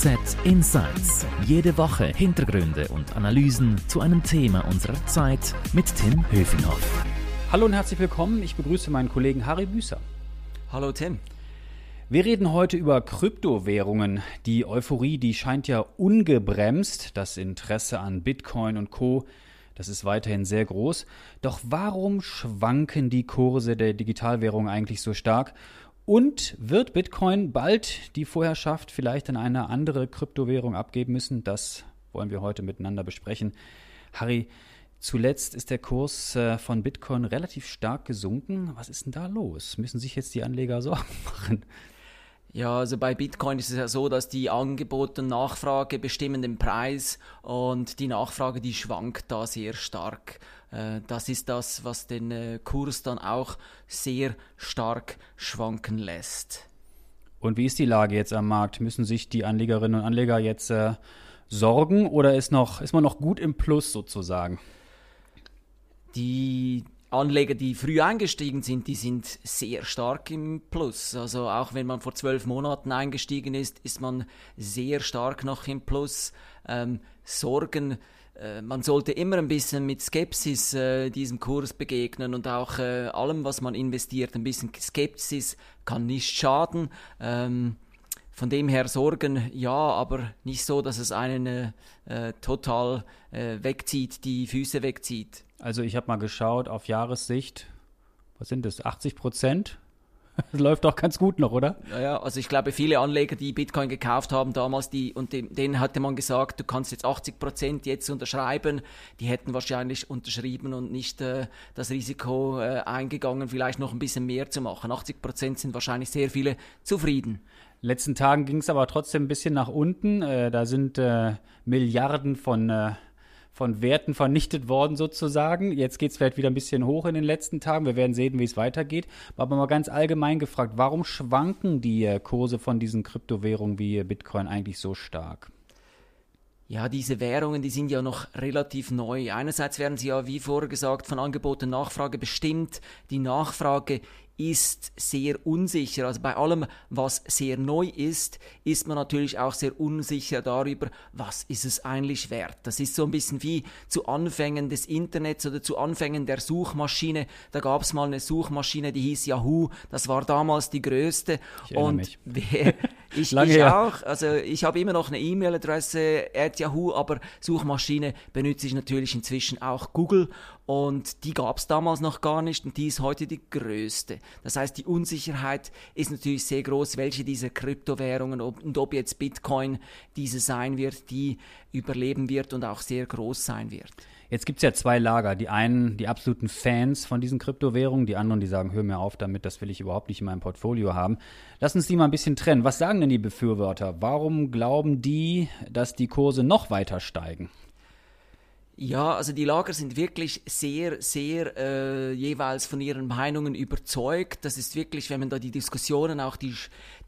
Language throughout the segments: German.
FAZ Insights. Jede Woche Hintergründe und Analysen zu einem Thema unserer Zeit mit Tim Höfinghoff. Hallo und herzlich willkommen. Ich begrüße meinen Kollegen Harry Büßer. Hallo Tim. Wir reden heute über Kryptowährungen. Die Euphorie, die scheint ja ungebremst. Das Interesse an Bitcoin und Co. Das ist weiterhin sehr groß. Doch warum schwanken die Kurse der Digitalwährung eigentlich so stark? Und wird Bitcoin bald die Vorherrschaft vielleicht an eine andere Kryptowährung abgeben müssen? Das wollen wir heute miteinander besprechen. Harry, zuletzt ist der Kurs äh, von Bitcoin relativ stark gesunken. Was ist denn da los? Müssen sich jetzt die Anleger Sorgen machen? Ja, also bei Bitcoin ist es ja so, dass die Angebot und Nachfrage bestimmen den Preis und die Nachfrage, die schwankt da sehr stark. Äh, das ist das, was den äh, Kurs dann auch sehr stark schwanken lässt. Und wie ist die Lage jetzt am Markt? Müssen sich die Anlegerinnen und Anleger jetzt äh, sorgen oder ist, noch, ist man noch gut im Plus sozusagen? Die Anleger, die früh eingestiegen sind, die sind sehr stark im Plus. Also auch wenn man vor zwölf Monaten eingestiegen ist, ist man sehr stark noch im Plus. Ähm, Sorgen äh, man sollte immer ein bisschen mit Skepsis äh, diesem Kurs begegnen und auch äh, allem, was man investiert, ein bisschen Skepsis kann nicht schaden. Ähm, von dem her Sorgen, ja, aber nicht so, dass es einen äh, äh total äh, wegzieht, die Füße wegzieht. Also ich habe mal geschaut, auf Jahressicht, was sind das, 80 Prozent das läuft doch ganz gut noch, oder? Ja, also ich glaube, viele Anleger, die Bitcoin gekauft haben damals, die, und dem, denen hatte man gesagt, du kannst jetzt 80 Prozent jetzt unterschreiben, die hätten wahrscheinlich unterschrieben und nicht äh, das Risiko äh, eingegangen, vielleicht noch ein bisschen mehr zu machen. 80 Prozent sind wahrscheinlich sehr viele zufrieden. Letzten Tagen ging es aber trotzdem ein bisschen nach unten. Äh, da sind äh, Milliarden von äh, von Werten vernichtet worden sozusagen. Jetzt geht es vielleicht wieder ein bisschen hoch in den letzten Tagen. Wir werden sehen, wie es weitergeht. Aber mal ganz allgemein gefragt, warum schwanken die äh, Kurse von diesen Kryptowährungen wie Bitcoin eigentlich so stark? Ja, diese Währungen, die sind ja noch relativ neu. Einerseits werden sie ja, wie vorher gesagt, von Angebot und Nachfrage bestimmt. Die Nachfrage ist sehr unsicher. Also bei allem, was sehr neu ist, ist man natürlich auch sehr unsicher darüber, was ist es eigentlich wert. Das ist so ein bisschen wie zu Anfängen des Internets oder zu Anfängen der Suchmaschine. Da gab es mal eine Suchmaschine, die hieß Yahoo. Das war damals die größte. Und. Wer, ich, ich auch. Also ich habe immer noch eine E-Mail-Adresse at Yahoo, aber Suchmaschine benutze ich natürlich inzwischen auch Google und die gab es damals noch gar nicht und die ist heute die größte. Das heißt, die Unsicherheit ist natürlich sehr groß, welche dieser Kryptowährungen ob, und ob jetzt Bitcoin diese sein wird, die überleben wird und auch sehr groß sein wird. Jetzt gibt es ja zwei Lager. Die einen, die absoluten Fans von diesen Kryptowährungen, die anderen, die sagen, hör mir auf damit, das will ich überhaupt nicht in meinem Portfolio haben. Lass uns die mal ein bisschen trennen. Was sagen denn die Befürworter? Warum glauben die, dass die Kurse noch weiter steigen? Ja, also die Lager sind wirklich sehr, sehr äh, jeweils von ihren Meinungen überzeugt. Das ist wirklich, wenn man da die Diskussionen, auch die,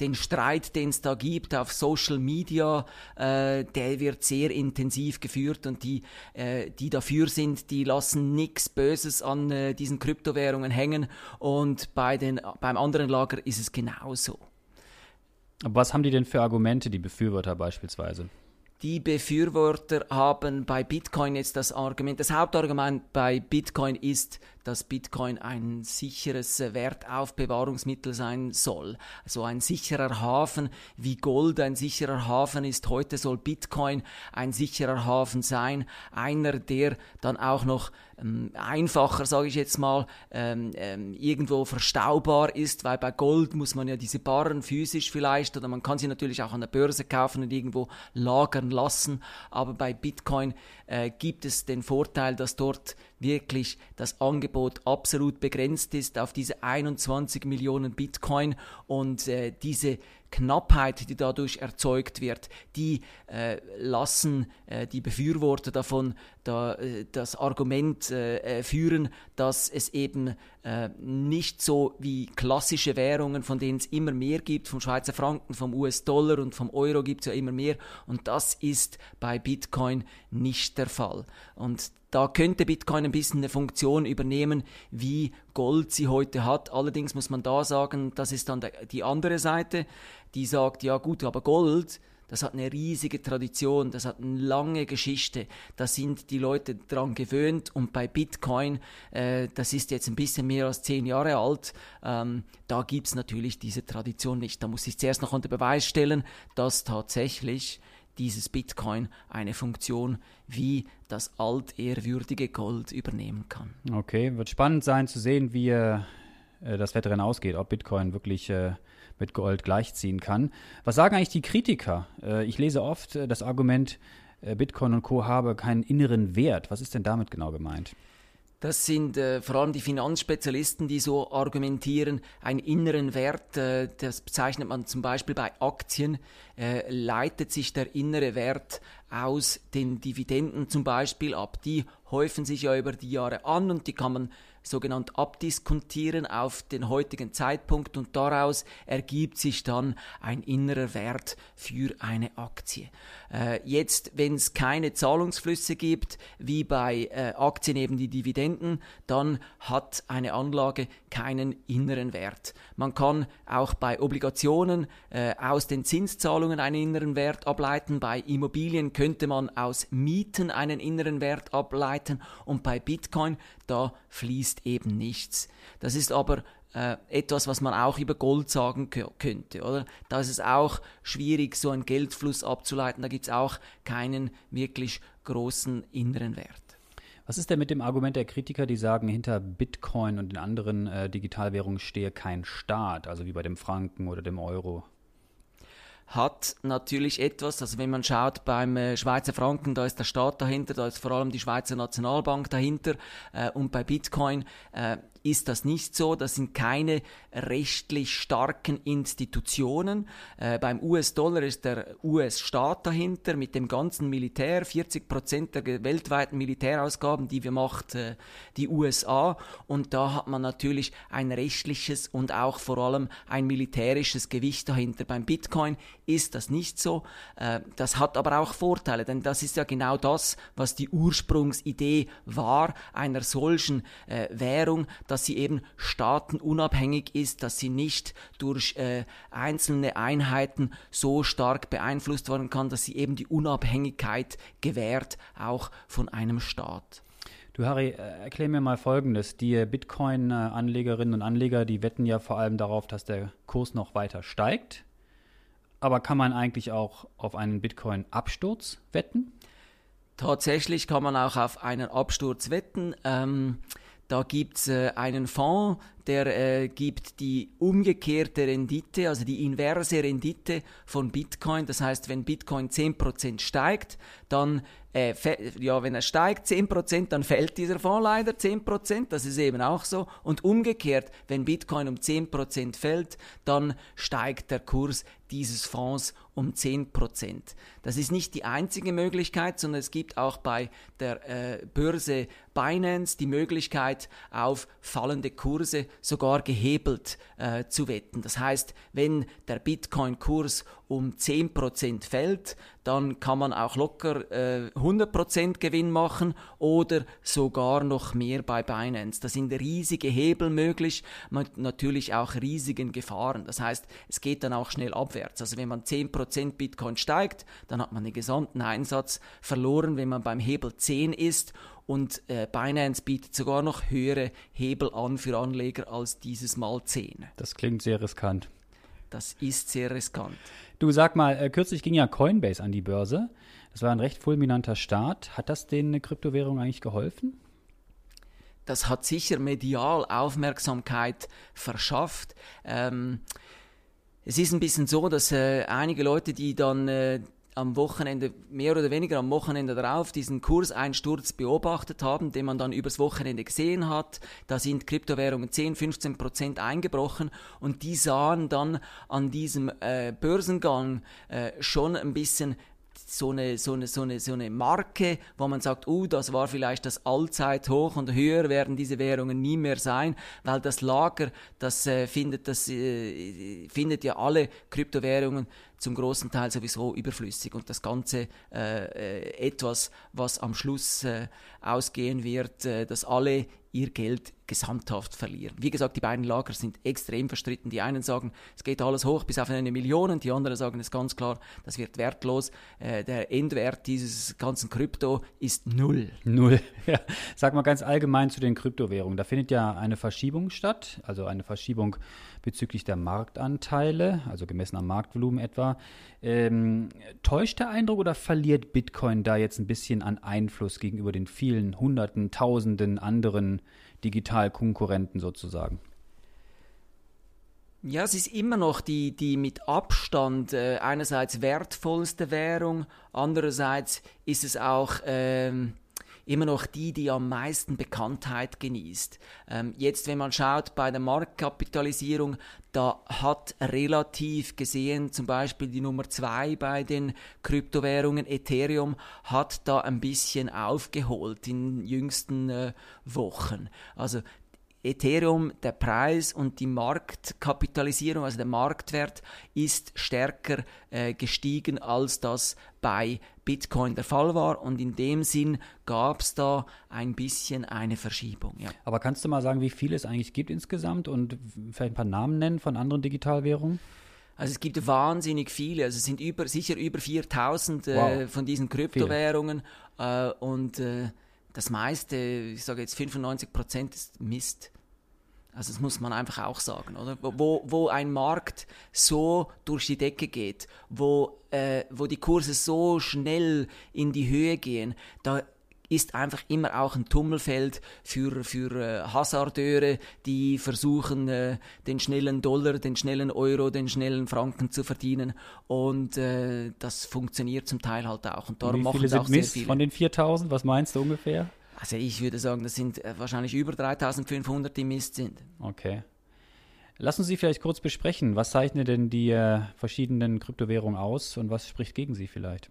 den Streit, den es da gibt auf Social Media, äh, der wird sehr intensiv geführt und die, äh, die dafür sind, die lassen nichts Böses an äh, diesen Kryptowährungen hängen und bei den, beim anderen Lager ist es genauso. Was haben die denn für Argumente, die Befürworter beispielsweise? Die Befürworter haben bei Bitcoin jetzt das Argument, das Hauptargument bei Bitcoin ist, dass Bitcoin ein sicheres Wertaufbewahrungsmittel sein soll. Also ein sicherer Hafen, wie Gold ein sicherer Hafen ist. Heute soll Bitcoin ein sicherer Hafen sein. Einer, der dann auch noch ähm, einfacher, sage ich jetzt mal, ähm, ähm, irgendwo verstaubar ist, weil bei Gold muss man ja diese Barren physisch vielleicht oder man kann sie natürlich auch an der Börse kaufen und irgendwo lagern lassen. Aber bei Bitcoin äh, gibt es den Vorteil, dass dort wirklich das Angebot absolut begrenzt ist auf diese 21 Millionen Bitcoin und äh, diese Knappheit, die dadurch erzeugt wird, die äh, lassen äh, die Befürworter davon da, äh, das Argument äh, äh, führen, dass es eben äh, nicht so wie klassische Währungen, von denen es immer mehr gibt, vom Schweizer Franken, vom US-Dollar und vom Euro gibt es ja immer mehr und das ist bei Bitcoin nicht der Fall. Und da könnte Bitcoin ein bisschen eine Funktion übernehmen, wie Gold sie heute hat. Allerdings muss man da sagen, das ist dann die andere Seite, die sagt, ja gut, aber Gold, das hat eine riesige Tradition, das hat eine lange Geschichte, da sind die Leute dran gewöhnt und bei Bitcoin, äh, das ist jetzt ein bisschen mehr als zehn Jahre alt, ähm, da gibt's natürlich diese Tradition nicht. Da muss ich zuerst noch unter Beweis stellen, dass tatsächlich dieses Bitcoin eine Funktion wie das altehrwürdige Gold übernehmen kann. Okay, wird spannend sein zu sehen, wie äh, das Wettrennen ausgeht, ob Bitcoin wirklich äh, mit Gold gleichziehen kann. Was sagen eigentlich die Kritiker? Äh, ich lese oft äh, das Argument, äh, Bitcoin und Co. habe keinen inneren Wert. Was ist denn damit genau gemeint? Das sind äh, vor allem die Finanzspezialisten, die so argumentieren, einen inneren Wert, äh, das bezeichnet man zum Beispiel bei Aktien, äh, leitet sich der innere Wert aus den Dividenden zum Beispiel ab. Die häufen sich ja über die Jahre an und die kann man sogenannt abdiskontieren auf den heutigen Zeitpunkt und daraus ergibt sich dann ein innerer Wert für eine Aktie. Äh, jetzt, wenn es keine Zahlungsflüsse gibt, wie bei äh, Aktien eben die Dividenden, dann hat eine Anlage keinen inneren Wert. Man kann auch bei Obligationen äh, aus den Zinszahlungen einen inneren Wert ableiten, bei Immobilien könnte man aus Mieten einen inneren Wert ableiten und bei Bitcoin, da fließt eben nichts. Das ist aber äh, etwas, was man auch über Gold sagen könnte, oder? Da ist es auch schwierig, so einen Geldfluss abzuleiten. Da gibt es auch keinen wirklich großen inneren Wert. Was ist denn mit dem Argument der Kritiker, die sagen, hinter Bitcoin und den anderen äh, Digitalwährungen stehe kein Staat, also wie bei dem Franken oder dem Euro? Hat natürlich etwas, also wenn man schaut beim äh, Schweizer Franken, da ist der Staat dahinter, da ist vor allem die Schweizer Nationalbank dahinter äh, und bei Bitcoin äh, ist das nicht so. Das sind keine rechtlich starken Institutionen. Äh, beim US-Dollar ist der US-Staat dahinter mit dem ganzen Militär. 40 Prozent der weltweiten Militärausgaben, die wir macht äh, die USA. Und da hat man natürlich ein rechtliches und auch vor allem ein militärisches Gewicht dahinter. Beim Bitcoin ist das nicht so. Äh, das hat aber auch Vorteile, denn das ist ja genau das, was die Ursprungsidee war einer solchen äh, Währung dass sie eben staatenunabhängig ist, dass sie nicht durch äh, einzelne Einheiten so stark beeinflusst werden kann, dass sie eben die Unabhängigkeit gewährt, auch von einem Staat. Du Harry, äh, erklär mir mal Folgendes. Die Bitcoin-Anlegerinnen und Anleger, die wetten ja vor allem darauf, dass der Kurs noch weiter steigt. Aber kann man eigentlich auch auf einen Bitcoin-Absturz wetten? Tatsächlich kann man auch auf einen Absturz wetten. Ähm, da gibt's äh, einen Fonds, der äh, gibt die umgekehrte Rendite, also die inverse Rendite von Bitcoin. Das heißt, wenn Bitcoin 10% steigt, dann äh, ja, wenn er steigt 10%, dann fällt dieser Fonds leider 10%, das ist eben auch so. Und umgekehrt, wenn Bitcoin um 10% fällt, dann steigt der Kurs dieses Fonds um 10%. Das ist nicht die einzige Möglichkeit, sondern es gibt auch bei der äh, Börse Binance die Möglichkeit, auf fallende Kurse sogar gehebelt äh, zu wetten. Das heißt, wenn der Bitcoin-Kurs um 10% fällt, dann kann man auch locker äh, 100% Gewinn machen oder sogar noch mehr bei Binance. Da sind riesige Hebel möglich, natürlich auch riesigen Gefahren. Das heißt, es geht dann auch schnell abwärts. Also wenn man 10% Bitcoin steigt, dann hat man den gesamten Einsatz verloren, wenn man beim Hebel 10 ist und äh, Binance bietet sogar noch höhere Hebel an für Anleger als dieses Mal 10. Das klingt sehr riskant. Das ist sehr riskant. Du sag mal, äh, kürzlich ging ja Coinbase an die Börse. Das war ein recht fulminanter Start. Hat das den Kryptowährungen eigentlich geholfen? Das hat sicher medial Aufmerksamkeit verschafft. Ähm, es ist ein bisschen so, dass äh, einige Leute, die dann äh, am Wochenende, mehr oder weniger am Wochenende darauf, diesen Kurseinsturz beobachtet haben, den man dann übers Wochenende gesehen hat. Da sind Kryptowährungen 10, 15 Prozent eingebrochen und die sahen dann an diesem äh, Börsengang äh, schon ein bisschen so eine, so eine, so eine, so eine Marke, wo man sagt, oh, das war vielleicht das Allzeithoch und höher werden diese Währungen nie mehr sein, weil das Lager, das äh, findet, das äh, findet ja alle Kryptowährungen zum großen Teil sowieso überflüssig und das Ganze äh, äh, etwas, was am Schluss äh, ausgehen wird, äh, dass alle ihr Geld gesamthaft verlieren. Wie gesagt, die beiden Lager sind extrem verstritten. Die einen sagen, es geht alles hoch bis auf eine Million, die anderen sagen es ganz klar, das wird wertlos. Äh, der Endwert dieses ganzen Krypto ist null. Null. Ja. Sag mal ganz allgemein zu den Kryptowährungen. Da findet ja eine Verschiebung statt, also eine Verschiebung bezüglich der Marktanteile, also gemessen am Marktvolumen etwa. Ähm, täuscht der Eindruck oder verliert Bitcoin da jetzt ein bisschen an Einfluss gegenüber den vielen Hunderten, Tausenden anderen Digitalkonkurrenten sozusagen? Ja, es ist immer noch die, die mit Abstand äh, einerseits wertvollste Währung, andererseits ist es auch ähm, immer noch die, die am meisten Bekanntheit genießt. Ähm, jetzt, wenn man schaut bei der Marktkapitalisierung, da hat relativ gesehen zum Beispiel die Nummer zwei bei den Kryptowährungen, Ethereum, hat da ein bisschen aufgeholt in jüngsten äh, Wochen. Also Ethereum, der Preis und die Marktkapitalisierung, also der Marktwert, ist stärker äh, gestiegen, als das bei Bitcoin der Fall war. Und in dem Sinn gab es da ein bisschen eine Verschiebung. Ja. Aber kannst du mal sagen, wie viel es eigentlich gibt insgesamt und vielleicht ein paar Namen nennen von anderen Digitalwährungen? Also es gibt wahnsinnig viele, also es sind über, sicher über 4000 äh, wow. von diesen Kryptowährungen äh, und äh, das meiste, ich sage jetzt 95 Prozent ist Mist. Also das muss man einfach auch sagen, oder? Wo, wo ein Markt so durch die Decke geht, wo, äh, wo die Kurse so schnell in die Höhe gehen, da ist einfach immer auch ein Tummelfeld für, für äh, Hasardeure, die versuchen, äh, den schnellen Dollar, den schnellen Euro, den schnellen Franken zu verdienen. Und äh, das funktioniert zum Teil halt auch. Und darum machen es auch sehr viele. Von den 4000, was meinst du ungefähr? Also ich würde sagen, das sind äh, wahrscheinlich über 3500, die Mist sind. Okay. Lassen Sie vielleicht kurz besprechen, was zeichnet denn die äh, verschiedenen Kryptowährungen aus und was spricht gegen sie vielleicht?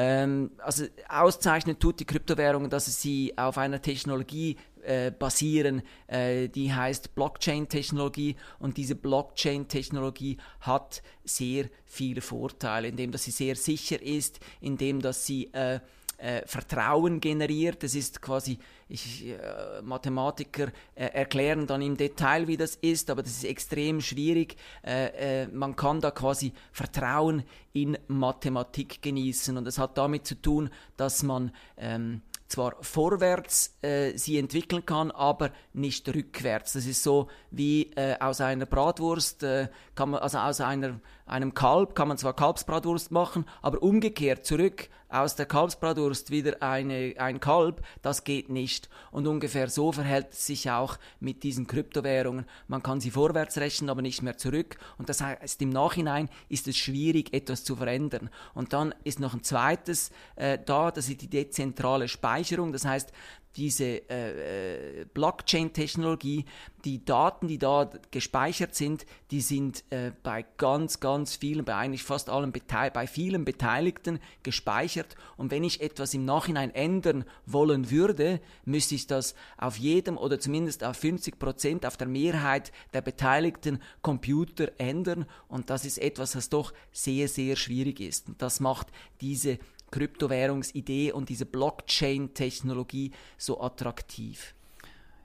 Ähm, also auszeichnen tut die Kryptowährung, dass sie auf einer Technologie äh, basieren, äh, die heißt Blockchain-Technologie. Und diese Blockchain-Technologie hat sehr viele Vorteile, indem dass sie sehr sicher ist, indem dass sie äh, äh, Vertrauen generiert. Das ist quasi, ich, äh, Mathematiker äh, erklären dann im Detail, wie das ist, aber das ist extrem schwierig. Äh, äh, man kann da quasi Vertrauen in Mathematik genießen und das hat damit zu tun, dass man ähm, zwar vorwärts äh, sie entwickeln kann, aber nicht rückwärts. Das ist so wie äh, aus einer Bratwurst, äh, kann man, also aus einer, einem Kalb kann man zwar Kalbsbratwurst machen, aber umgekehrt zurück aus der Kalbsbratwurst wieder eine, ein Kalb, das geht nicht. Und ungefähr so verhält es sich auch mit diesen Kryptowährungen. Man kann sie vorwärts rechnen, aber nicht mehr zurück. Und das heißt, im Nachhinein ist es schwierig, etwas zu verändern. Und dann ist noch ein zweites äh, da, das ist die dezentrale Speicherung. Das heißt, diese äh, äh, Blockchain-Technologie, die Daten, die da gespeichert sind, die sind äh, bei ganz, ganz vielen, bei eigentlich fast allen, bei vielen Beteiligten gespeichert. Und wenn ich etwas im Nachhinein ändern wollen würde, müsste ich das auf jedem oder zumindest auf 50 Prozent, auf der Mehrheit der beteiligten Computer ändern. Und das ist etwas, was doch sehr, sehr schwierig ist. Und das macht diese Kryptowährungsidee und diese Blockchain-Technologie so attraktiv?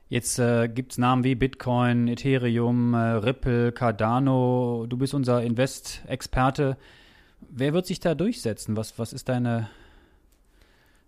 Jetzt äh, gibt es Namen wie Bitcoin, Ethereum, äh, Ripple, Cardano. Du bist unser Invest-Experte. Wer wird sich da durchsetzen? Was, was ist deine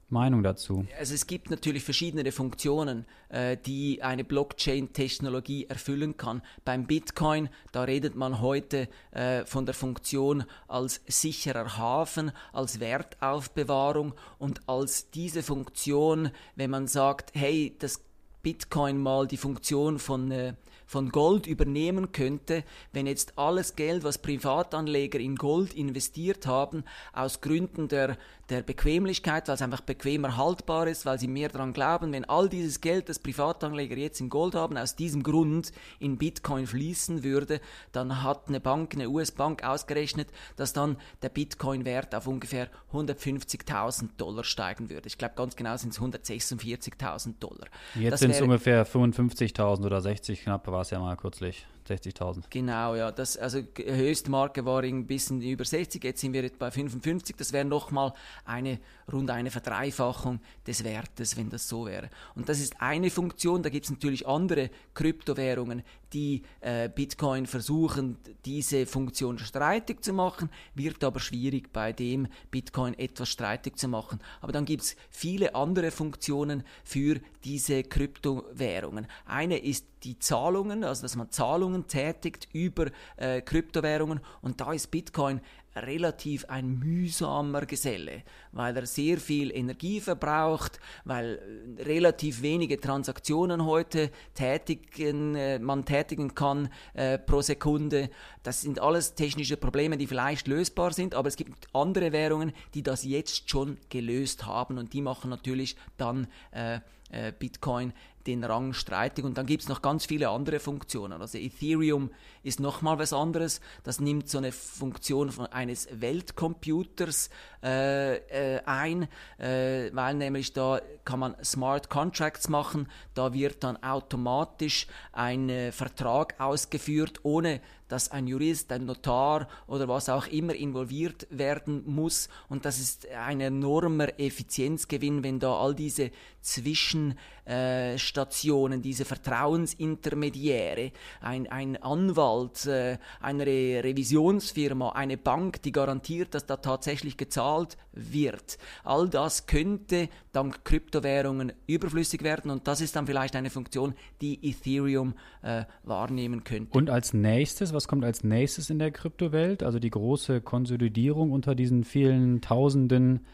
Meinung dazu? Also es gibt natürlich verschiedene Funktionen, äh, die eine Blockchain-Technologie erfüllen kann. Beim Bitcoin, da redet man heute äh, von der Funktion als sicherer Hafen, als Wertaufbewahrung und als diese Funktion, wenn man sagt, hey, das Bitcoin mal die Funktion von äh, von Gold übernehmen könnte, wenn jetzt alles Geld, was Privatanleger in Gold investiert haben, aus Gründen der, der Bequemlichkeit, weil es einfach bequemer haltbar ist, weil sie mehr daran glauben, wenn all dieses Geld, das Privatanleger jetzt in Gold haben, aus diesem Grund in Bitcoin fließen würde, dann hat eine Bank, eine US-Bank ausgerechnet, dass dann der Bitcoin-Wert auf ungefähr 150.000 Dollar steigen würde. Ich glaube, ganz genau sind es 146.000 Dollar. Jetzt sind es ungefähr 55.000 oder 60 knapp war es ja mal kürzlich. 60.000. Genau, ja. Das, also höchste Marke war ein bisschen über 60, jetzt sind wir jetzt bei 55. Das wäre nochmal eine rund eine Verdreifachung des Wertes, wenn das so wäre. Und das ist eine Funktion. Da gibt es natürlich andere Kryptowährungen, die äh, Bitcoin versuchen, diese Funktion streitig zu machen, wird aber schwierig bei dem Bitcoin etwas streitig zu machen. Aber dann gibt es viele andere Funktionen für diese Kryptowährungen. Eine ist die Zahlungen, also dass man Zahlungen tätigt über äh, Kryptowährungen und da ist Bitcoin relativ ein mühsamer Geselle, weil er sehr viel Energie verbraucht, weil äh, relativ wenige Transaktionen heute tätigen, äh, man tätigen kann äh, pro Sekunde. Das sind alles technische Probleme, die vielleicht lösbar sind, aber es gibt andere Währungen, die das jetzt schon gelöst haben und die machen natürlich dann äh, äh Bitcoin den Rang streitig. Und dann gibt es noch ganz viele andere Funktionen. Also Ethereum ist nochmal was anderes. Das nimmt so eine Funktion von eines Weltcomputers äh, äh, ein, äh, weil nämlich da kann man Smart Contracts machen. Da wird dann automatisch ein äh, Vertrag ausgeführt, ohne dass ein Jurist, ein Notar oder was auch immer involviert werden muss. Und das ist ein enormer Effizienzgewinn, wenn da all diese Zwischenstationen, äh, diese Vertrauensintermediäre, ein, ein Anwalt, äh, eine Revisionsfirma, eine Bank, die garantiert, dass da tatsächlich gezahlt wird. All das könnte dank Kryptowährungen überflüssig werden und das ist dann vielleicht eine Funktion, die Ethereum äh, wahrnehmen könnte. Und als nächstes, was kommt als nächstes in der Kryptowelt? Also die große Konsolidierung unter diesen vielen Tausenden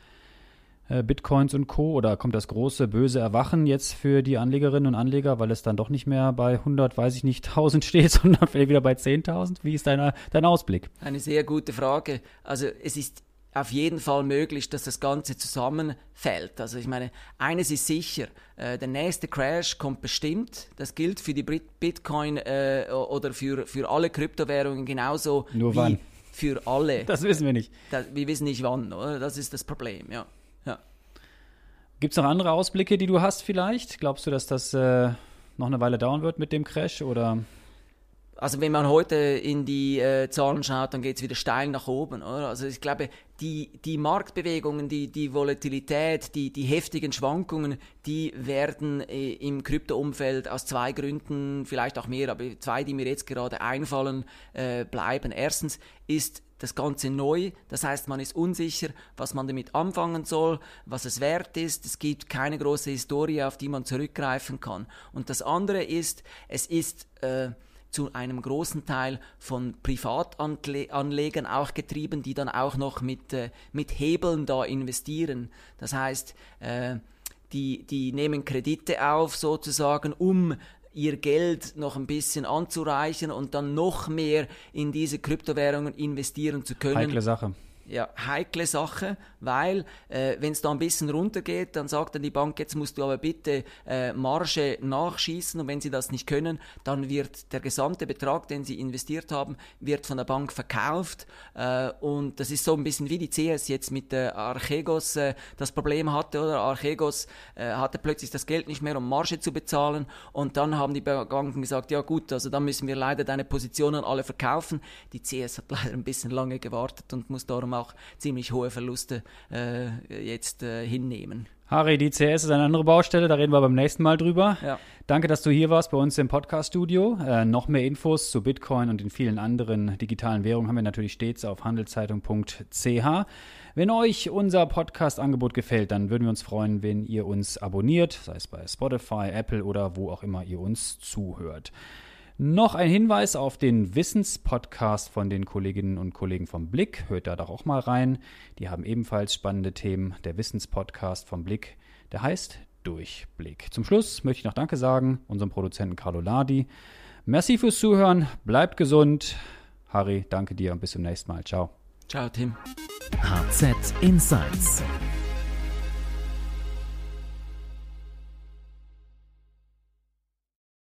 Bitcoins und Co. Oder kommt das große böse Erwachen jetzt für die Anlegerinnen und Anleger, weil es dann doch nicht mehr bei 100, weiß ich nicht, 1000 steht, sondern vielleicht wieder bei 10.000? Wie ist dein, dein Ausblick? Eine sehr gute Frage. Also es ist auf jeden Fall möglich, dass das Ganze zusammenfällt. Also ich meine, eines ist sicher, äh, der nächste Crash kommt bestimmt. Das gilt für die Bitcoin äh, oder für, für alle Kryptowährungen genauso Nur wie wann? für alle. Das wissen wir nicht. Das, wir wissen nicht wann, oder? Das ist das Problem, ja. Gibt es noch andere Ausblicke, die du hast vielleicht? Glaubst du, dass das äh, noch eine Weile dauern wird mit dem Crash oder? Also wenn man heute in die äh, Zahlen schaut, dann geht es wieder steil nach oben. Oder? Also ich glaube, die, die Marktbewegungen, die, die Volatilität, die, die heftigen Schwankungen, die werden äh, im Kryptoumfeld aus zwei Gründen, vielleicht auch mehr, aber zwei, die mir jetzt gerade einfallen, äh, bleiben. Erstens ist das Ganze neu, das heißt, man ist unsicher, was man damit anfangen soll, was es wert ist. Es gibt keine große Historie, auf die man zurückgreifen kann. Und das andere ist, es ist äh, zu einem großen Teil von Privatanlegern auch getrieben, die dann auch noch mit, äh, mit Hebeln da investieren. Das heißt, äh, die, die nehmen Kredite auf sozusagen, um ihr Geld noch ein bisschen anzureichen und dann noch mehr in diese Kryptowährungen investieren zu können. Heikle Sache ja, heikle Sache, weil äh, wenn es da ein bisschen runtergeht, dann sagt dann die Bank, jetzt musst du aber bitte äh, Marge nachschießen und wenn sie das nicht können, dann wird der gesamte Betrag, den sie investiert haben, wird von der Bank verkauft. Äh, und das ist so ein bisschen wie die CS jetzt mit äh, Archegos äh, das Problem hatte, oder? Archegos äh, hatte plötzlich das Geld nicht mehr, um Marge zu bezahlen. Und dann haben die Banken gesagt, ja gut, also dann müssen wir leider deine Positionen alle verkaufen. Die CS hat leider ein bisschen lange gewartet und muss darum auch auch ziemlich hohe Verluste äh, jetzt äh, hinnehmen. Harry, die CS ist eine andere Baustelle, da reden wir beim nächsten Mal drüber. Ja. Danke, dass du hier warst bei uns im Podcast-Studio. Äh, noch mehr Infos zu Bitcoin und den vielen anderen digitalen Währungen haben wir natürlich stets auf handelszeitung.ch. Wenn euch unser Podcast-Angebot gefällt, dann würden wir uns freuen, wenn ihr uns abonniert, sei es bei Spotify, Apple oder wo auch immer ihr uns zuhört. Noch ein Hinweis auf den Wissenspodcast von den Kolleginnen und Kollegen vom Blick. Hört da doch auch mal rein. Die haben ebenfalls spannende Themen. Der Wissenspodcast vom Blick, der heißt Durchblick. Zum Schluss möchte ich noch Danke sagen unserem Produzenten Carlo Ladi. Merci fürs Zuhören. Bleibt gesund. Harry, danke dir und bis zum nächsten Mal. Ciao. Ciao, Tim. HZ Insights